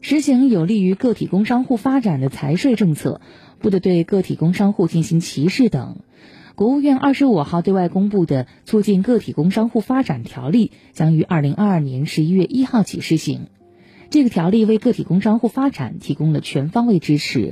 实行有利于个体工商户发展的财税政策不得对个体工商户进行歧视等。国务院二十五号对外公布的促进个体工商户发展条例将于二零二二年十一月一号起施行。这个条例为个体工商户发展提供了全方位支持。